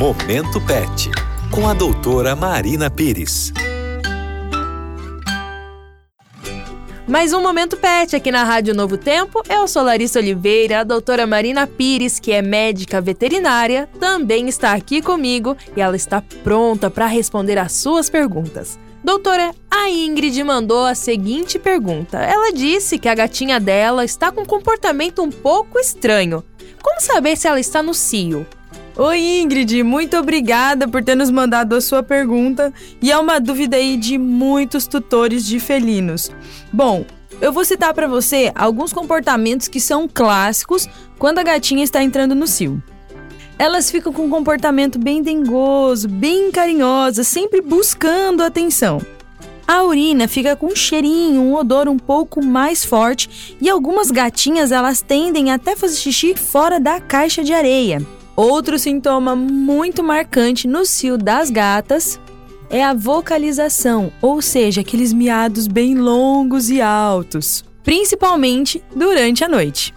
Momento Pet, com a doutora Marina Pires. Mais um Momento Pet aqui na Rádio Novo Tempo. Eu sou Larissa Oliveira, a doutora Marina Pires, que é médica veterinária, também está aqui comigo e ela está pronta para responder as suas perguntas. Doutora, a Ingrid mandou a seguinte pergunta. Ela disse que a gatinha dela está com um comportamento um pouco estranho. Como saber se ela está no cio? Oi, Ingrid, muito obrigada por ter nos mandado a sua pergunta e é uma dúvida aí de muitos tutores de felinos. Bom, eu vou citar para você alguns comportamentos que são clássicos quando a gatinha está entrando no cio elas ficam com um comportamento bem dengoso, bem carinhosa, sempre buscando atenção. A urina fica com um cheirinho, um odor um pouco mais forte e algumas gatinhas elas tendem até fazer xixi fora da caixa de areia. Outro sintoma muito marcante no cio das gatas é a vocalização, ou seja, aqueles miados bem longos e altos, principalmente durante a noite.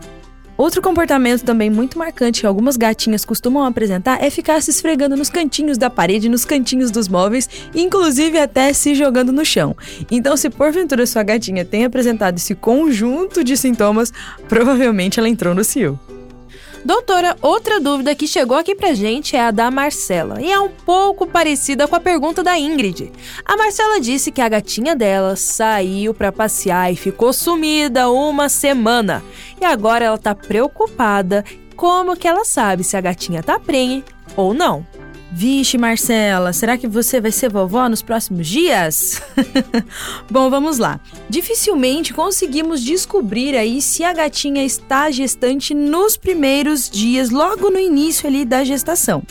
Outro comportamento também muito marcante que algumas gatinhas costumam apresentar é ficar se esfregando nos cantinhos da parede, nos cantinhos dos móveis, inclusive até se jogando no chão. Então, se porventura sua gatinha tem apresentado esse conjunto de sintomas, provavelmente ela entrou no cio. Doutora, outra dúvida que chegou aqui pra gente é a da Marcela e é um pouco parecida com a pergunta da Ingrid. A Marcela disse que a gatinha dela saiu para passear e ficou sumida uma semana e agora ela tá preocupada como que ela sabe se a gatinha tá prenhe ou não. Vixe, Marcela, será que você vai ser vovó nos próximos dias? Bom, vamos lá. Dificilmente conseguimos descobrir aí se a gatinha está gestante nos primeiros dias, logo no início ali da gestação.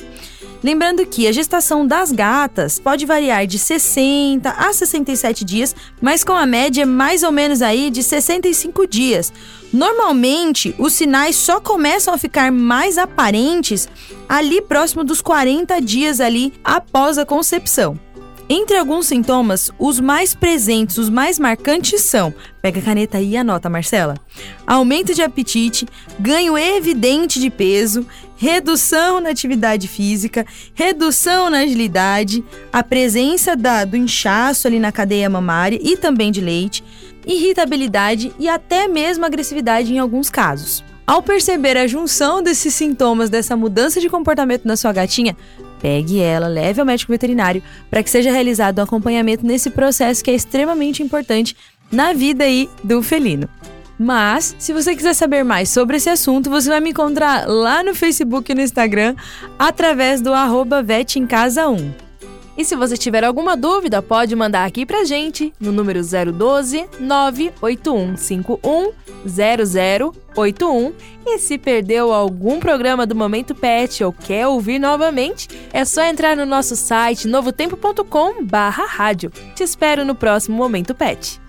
Lembrando que a gestação das gatas pode variar de 60 a 67 dias, mas com a média mais ou menos aí de 65 dias. Normalmente, os sinais só começam a ficar mais aparentes ali próximo dos 40 dias ali após a concepção. Entre alguns sintomas, os mais presentes, os mais marcantes são: pega a caneta e anota, Marcela. Aumento de apetite, ganho evidente de peso, redução na atividade física, redução na agilidade, a presença da, do inchaço ali na cadeia mamária e também de leite, irritabilidade e até mesmo agressividade em alguns casos. Ao perceber a junção desses sintomas dessa mudança de comportamento na sua gatinha, pegue ela, leve ao médico veterinário para que seja realizado um acompanhamento nesse processo que é extremamente importante na vida aí do felino. Mas, se você quiser saber mais sobre esse assunto, você vai me encontrar lá no Facebook e no Instagram através do arroba 1. E se você tiver alguma dúvida, pode mandar aqui pra gente no número 012 98151 0081. E se perdeu algum programa do Momento Pet ou quer ouvir novamente, é só entrar no nosso site novotempo.com/rádio. Te espero no próximo Momento Pet.